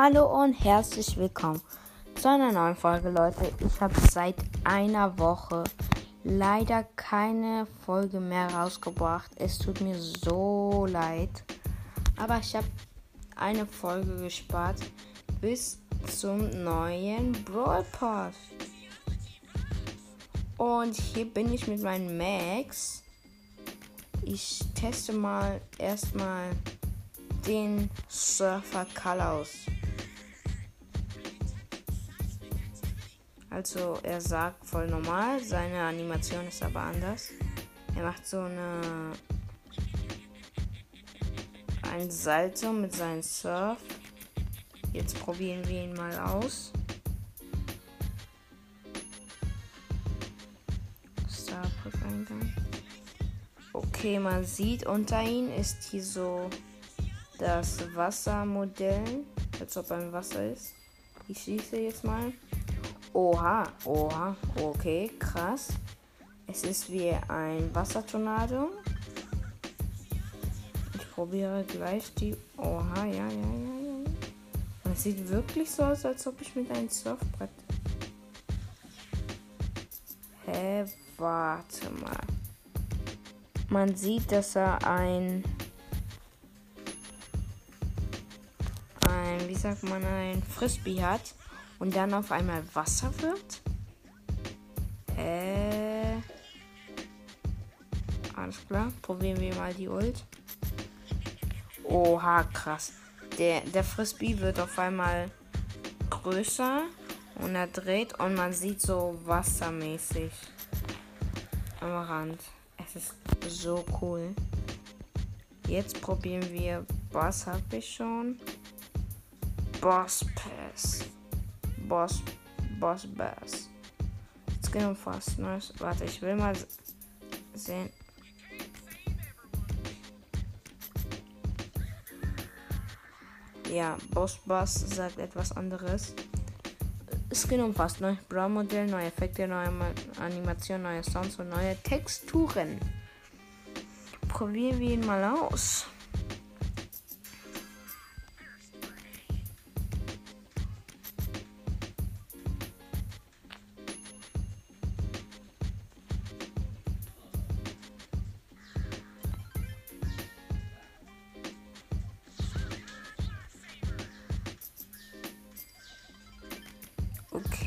Hallo und herzlich willkommen zu einer neuen Folge, Leute. Ich habe seit einer Woche leider keine Folge mehr rausgebracht. Es tut mir so leid. Aber ich habe eine Folge gespart bis zum neuen Brawl Pass. Und hier bin ich mit meinem Max. Ich teste mal erstmal den Surfer Colors. Also er sagt voll normal, seine Animation ist aber anders. Er macht so eine ein Salto mit seinem Surf. Jetzt probieren wir ihn mal aus. Starport-Eingang. Okay, man sieht unter ihm ist hier so das Wassermodell, als ob ein Wasser ist. Ich schließe jetzt mal. Oha, oha, okay, krass. Es ist wie ein Wassertornado. Ich probiere gleich die. Oha, ja, ja, ja, ja. Es sieht wirklich so aus, als ob ich mit einem Surfbrett. Hä, warte mal. Man sieht, dass er ein. Ein, wie sagt man, ein Frisbee hat und dann auf einmal Wasser wird? Äh. Alles klar. Probieren wir mal die Ult. Oha, krass. Der, der Frisbee wird auf einmal größer und er dreht und man sieht so wassermäßig am Rand. Es ist so cool. Jetzt probieren wir. Was habe ich schon? Boss Pass. Boss, Boss Bass. Gehen wir fast neues. Warte, ich will mal sehen. Ja, Boss Bass sagt etwas anderes. Skin umfasst neues Brown-Modell, neue Effekte, neue Animationen, neue Sounds und neue Texturen. Probieren wir ihn mal aus.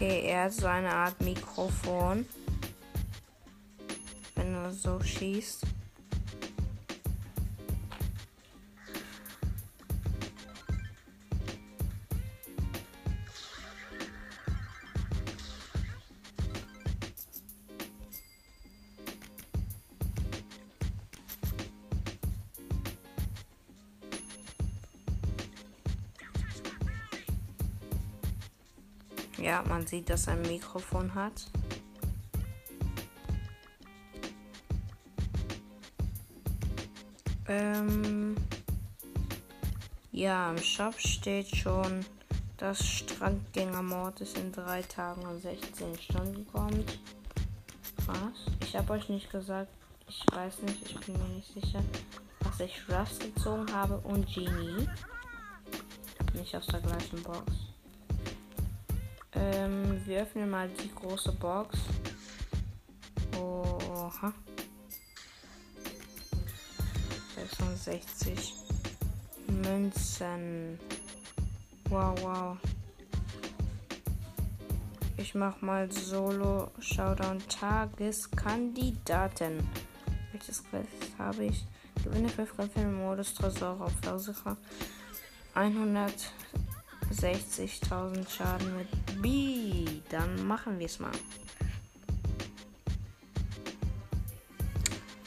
Okay, er hat so eine Art Mikrofon. Wenn er so schießt. Man sieht, dass er ein Mikrofon hat. Ähm ja, im Shop steht schon, dass Strandgängermord ist in drei Tagen und 16 Stunden kommt. Was? Ich habe euch nicht gesagt, ich weiß nicht, ich bin mir nicht sicher, dass ich Russ gezogen habe und Genie. Nicht aus der gleichen Box. Ähm, wir öffnen mal die große Box. Oha. 66 Münzen. Wow, wow. Ich mach mal Solo Showdown Tageskandidaten. Welches Quest habe ich? Gewinne 5 Kämpfe im Modus Tresor auf Lausicher. 100 60.000 Schaden mit B. Dann machen wir es mal.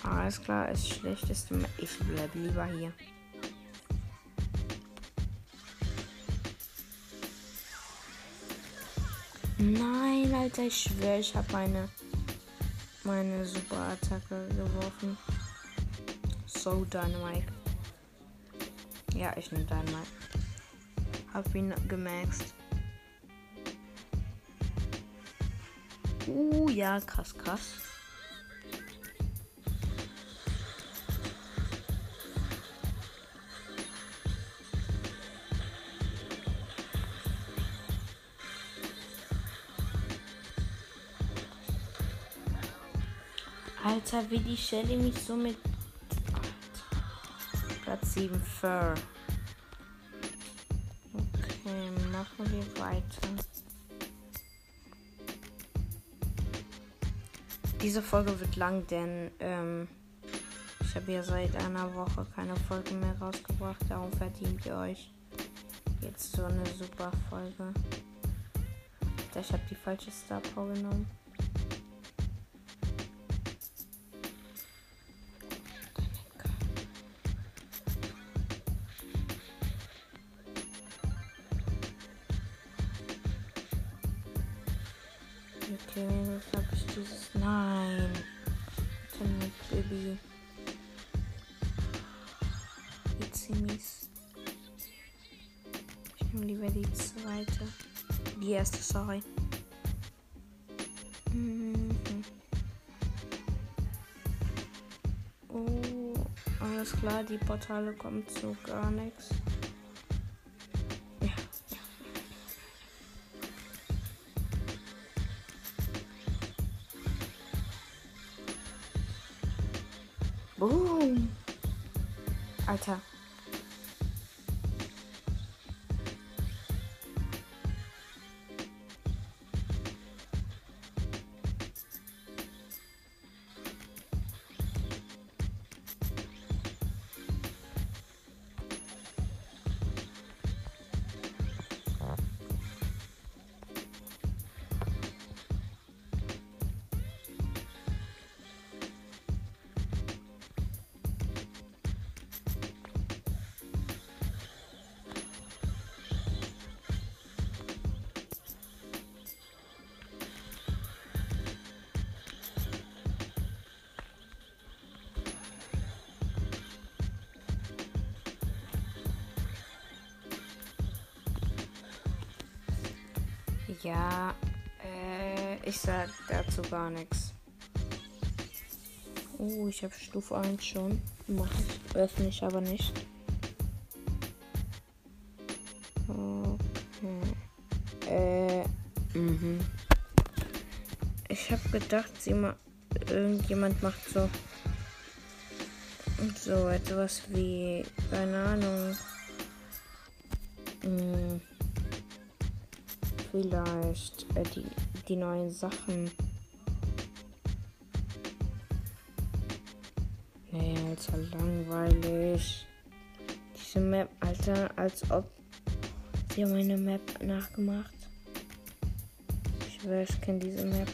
Alles klar, ist schlechteste. Ich bleibe lieber hier. Nein, Alter, ich schwöre, ich habe meine meine super Attacke geworfen. So Dynamite. Ja, ich nehme Dynamite. Hab ihn gemaxt. Uh, ja, krass, krass. Alter, wie die Shelly mich so mit Platz 7 Fur. Okay, machen wir weiter. Diese Folge wird lang, denn ähm, ich habe ja seit einer Woche keine Folge mehr rausgebracht. Darum verdient ihr euch jetzt so eine super Folge. Ich habe die falsche Star Power genommen. Zweite. Die erste, sorry. Mhm. Oh, alles klar, die Portale kommen zu gar nichts. Ja, äh, ich sag dazu gar nichts. Oh, ich habe Stufe 1 schon. Mach ich, öffne ich aber nicht. Okay. Äh, mhm. Ich habe gedacht, sie ma irgendjemand macht so so etwas wie, keine Ahnung. Hm vielleicht äh, die, die neuen Sachen. Nee, Alter, langweilig. Diese Map, Alter, als ob sie meine Map nachgemacht. Ich weiß, ich kenne diese Map.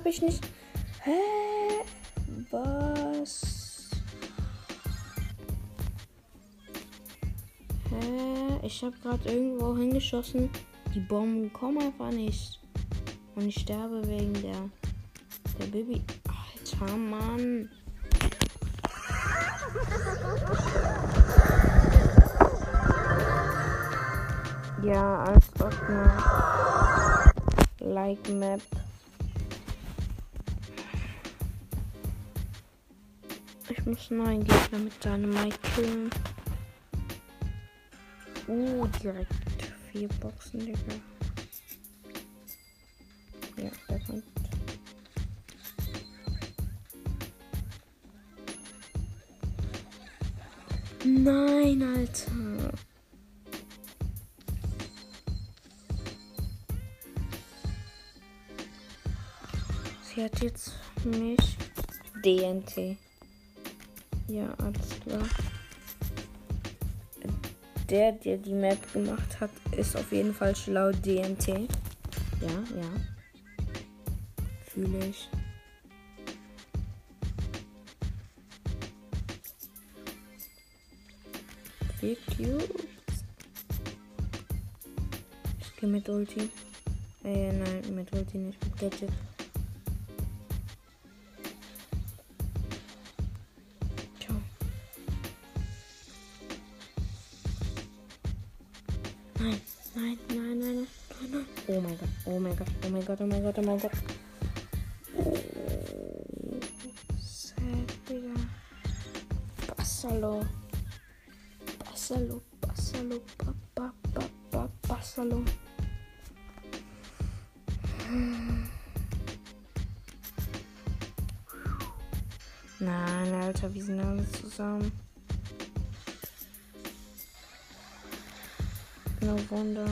Habe ich nicht. Hä? Was? Hä? Ich habe gerade irgendwo hingeschossen. Die Bomben kommen einfach nicht. Und ich sterbe wegen der. Der Baby. Alter, Mann. Ja, als ob eine Like muss einen neuen Gegner mit Mike killen. Uh, direkt vier Boxen, Digga. Ja, der kommt. Nein, Alter. Sie hat jetzt mich DNT. Ja, alles klar. Der, der die Map gemacht hat, ist auf jeden Fall schlau DNT. Ja, ja. Fühle ich. Wie cute. Ich gehe mit Ulti. Äh, nein, mit Ulti nicht, mit Gadget. Gott, oh mein Gott, oh mein Gott. Sad, Digga. Bassalo. Bassalo, Bassalo, ba, ba, ba, ba, Bassalo. Nein, Alter, wie sind alle zusammen? No wonder.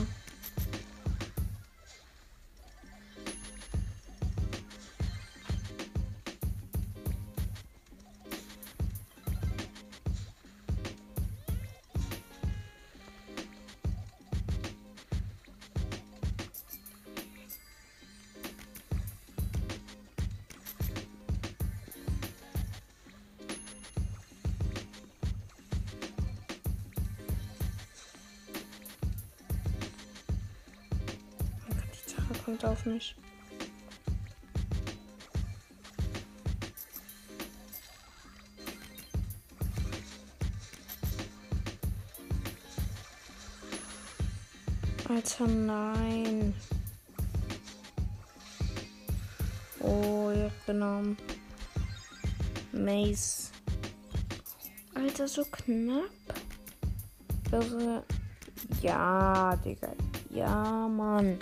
Kommt auf mich. Alter, nein. Oh, ja, genommen. Mace. Alter, so knapp. Irre. Ja, Digga. Ja, Mann.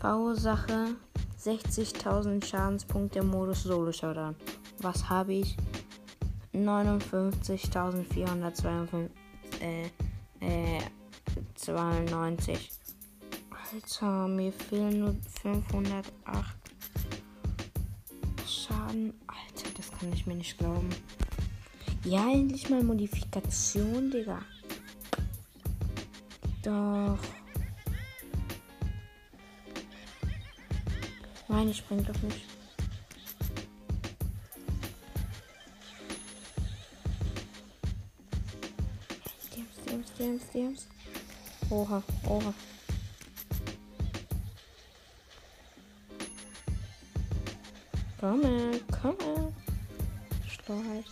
Bausache 60.000 Schadenspunkte Modus Solo Showdown. Was habe ich? 59.492. Äh, äh, 92. Alter, mir fehlen nur 508 Schaden. Alter, das kann ich mir nicht glauben. Ja, endlich mal Modifikation, Digga. Doch. Nein, ich spring doch nicht. DMs, DMs, DMs. Oha, oha. Komme, komme. Schlauheit.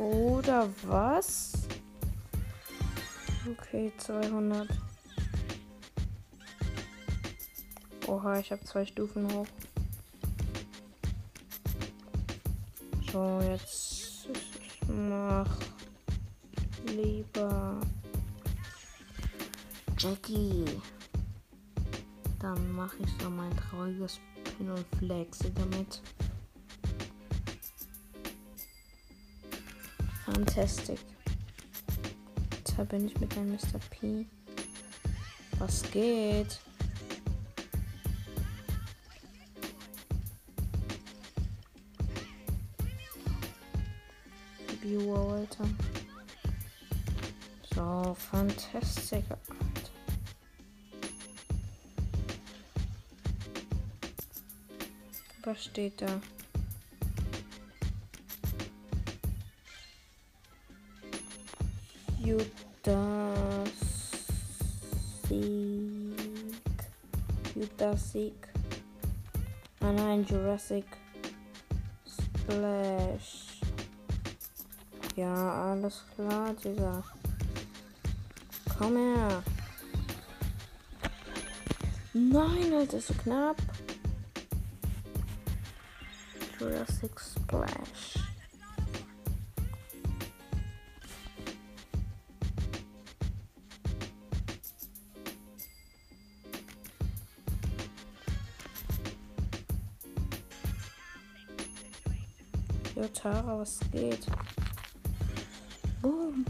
Bruder, was? Okay, 200. Oha, ich habe zwei Stufen hoch. So, jetzt ich mach lieber Jackie. Dann mache ich so mein trauriges Pin und Flexe damit. Fantastic. Da bin ich mit einem Mr. P. Was geht? Viewer, Alter. So, fantastic. Alter. Was steht da? Jurassic. Jurassic. Ah nein, Jurassic Splash. Ja, alles klar, Digga. Komm her. Nein, Alter, ist so knapp. Jurassic Splash. Jo, Tara, was geht? Boom.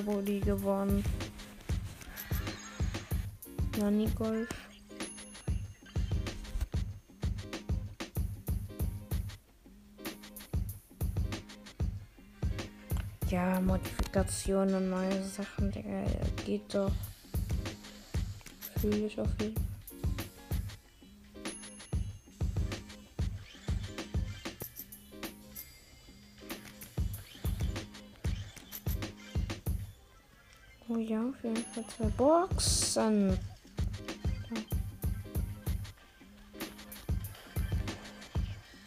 Ja, Bodi gewonnen. Nani Golf. Ja, Modifikationen und neue Sachen, Digga, geht doch. Fühle ich auf jeden Fall. Oh ja, auf jeden Fall zwei Boxen.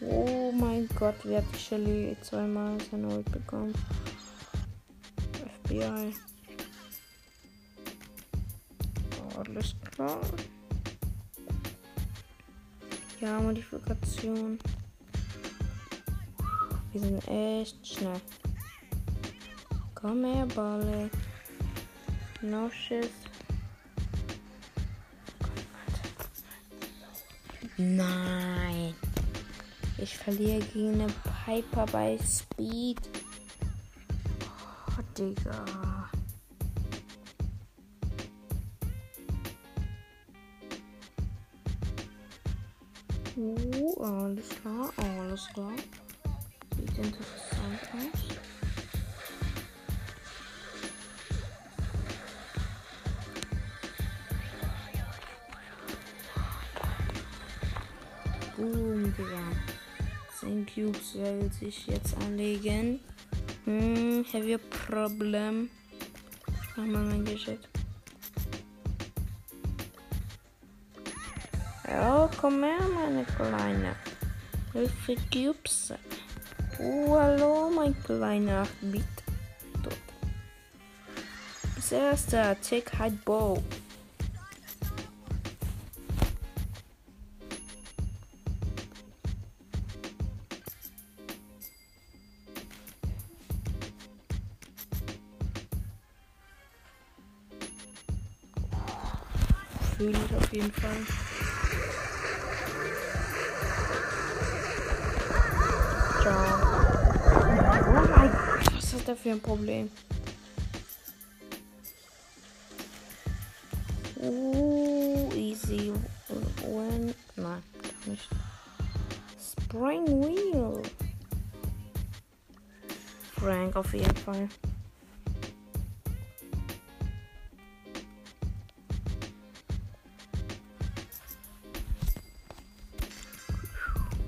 Oh mein Gott, wie hat Shelly zweimal sein Ult bekommen? FBI. Alles klar. Ja, Modifikation. Wir sind echt schnell. Komm her, Balle. No shit. Nein. Ich verliere gegen eine Piper bei Speed. Oh, Digga. Uh, alles klar, alles klar. Sieht interessant aus. Boom, Digga. 10 Cubes will sich jetzt anlegen. Hm, have you problem? Mach mal mein Gadget. Ja, komm her, meine Kleine. Viele Cubes? Oh, hallo, mein kleiner 8-Bit. Tot. Das erste, Tick High Bow. Fühle ich auf jeden Fall. Ciao. Oh mein Gott, was ist das für ein Problem? Uh, easy win. Nein, doch nicht. Spring Wheel. Frank auf jeden Fall.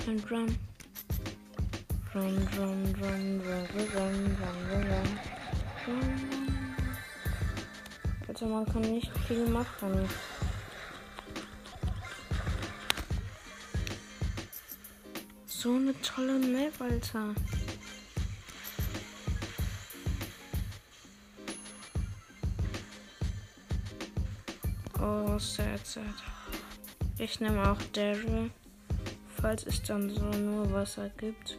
Run, run. Run, run, run, run, run, run, run, Also man kann nicht viel machen. So eine tolle Map, Alter. Oh, sad, sad. Ich nehme auch Daryl. Falls es dann so nur Wasser gibt,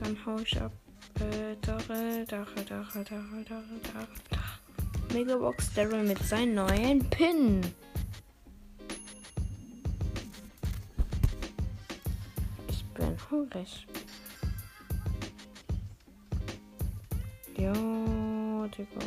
dann hau ich ab. Äh, Daryl, Daryl, Daryl, Daryl, Daryl, Daryl. Megabox Daryl mit seinem neuen Pin. Ich bin hungrig. Ja, Digga.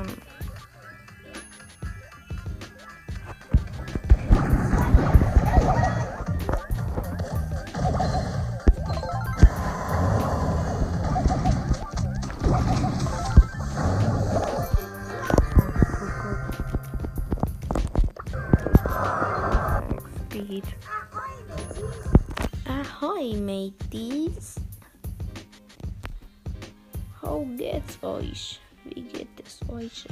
wicked. Ciao, Digga. Have you a problem? Speed. Ahoy, mateys. How geht's euch? Wie geht es euch?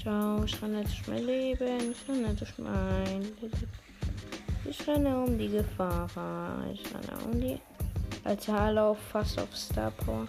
Ciao, ich renne durch mein Leben, ich renne durch mein Leben. Ich renne um die Gefahr, ich renne um die Altarlauf fast auf Star Power.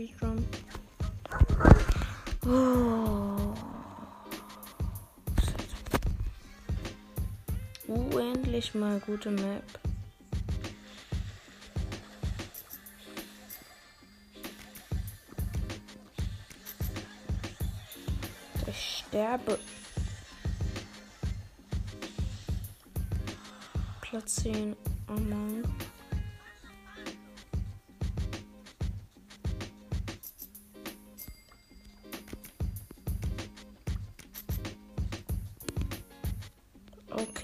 Speedrun. Oh. Shit. Uh, endlich mal gute Map. Ich sterbe. Platz 10. Oh Mann.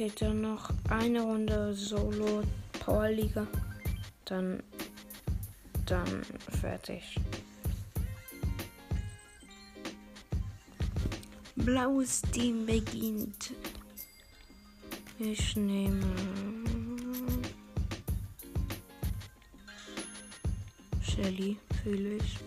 Okay, dann noch eine Runde Solo Powerliga. Dann. Dann fertig. Blaues Team beginnt. Ich nehme. Shelly, fühle ich.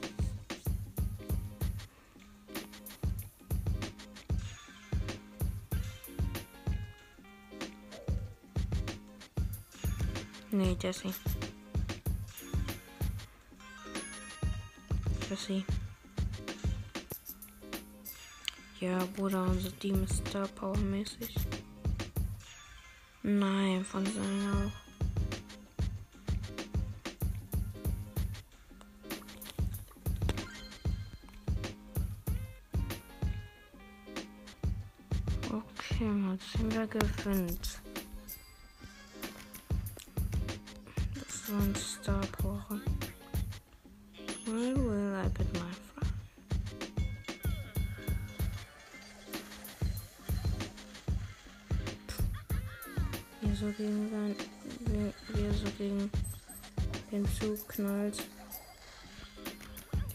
Nee, Jesse. Jesse. Ja, Bruder, unser Team ist Star Power. Nein, von seinen auch. Okay, mal sind wir gewinnt.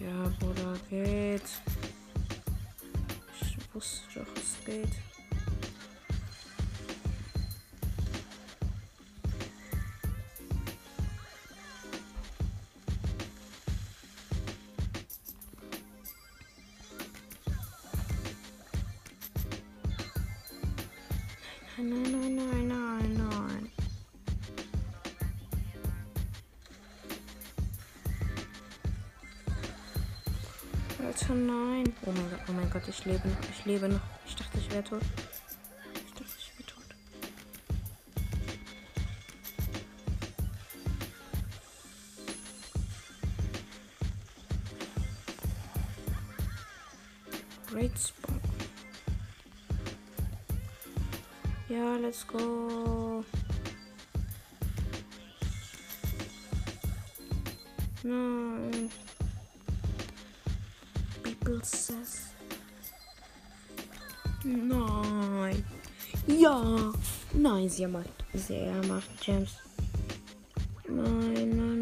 Ja, Bruder, geht. Ich wusste doch, es geht. Gott, ich lebe noch, ich lebe noch. Ich dachte, ich wäre tot. Ich dachte, ich wäre tot. Great spot. Ja, let's go. Nein. People says. Nein. Ja. Nein, sie macht. Sie macht Gems. Nein, nein,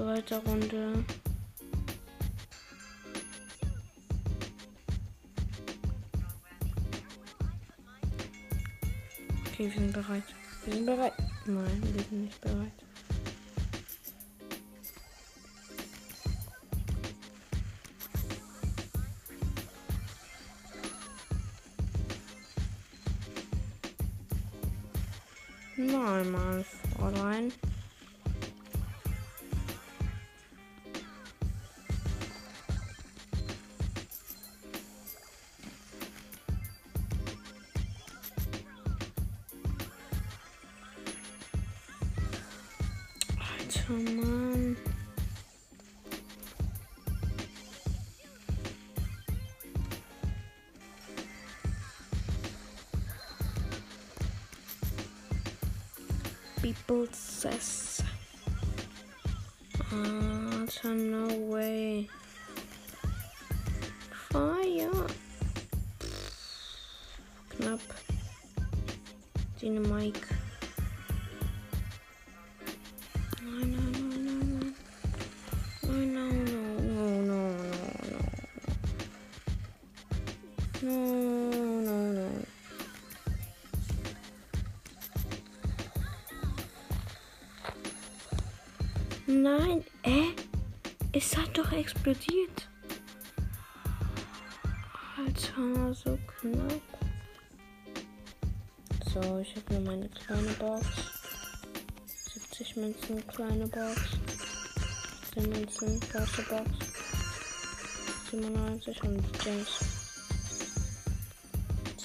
Zweite Runde. Okay, wir sind bereit. Wir sind bereit. Nein, wir sind nicht bereit. People says. Alter, uh, no way. Fire. Knapp. Dynamik. Explodiert. Alter, so knapp. So, ich habe nur meine kleine Box. 70 Münzen, kleine Box. 10 Münzen, große Box. 97 und James.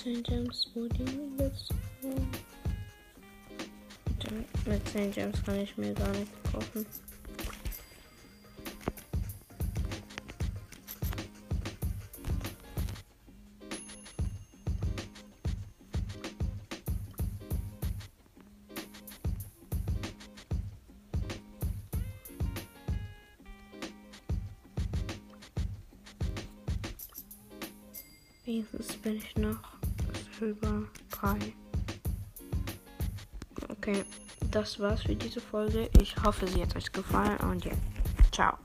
10 Gems, Woody, let's go. Mit dem- Mit 10 Gems kann ich mir gar nicht kaufen. Das war's für diese Folge. Ich hoffe, sie hat euch gefallen und ja, ciao.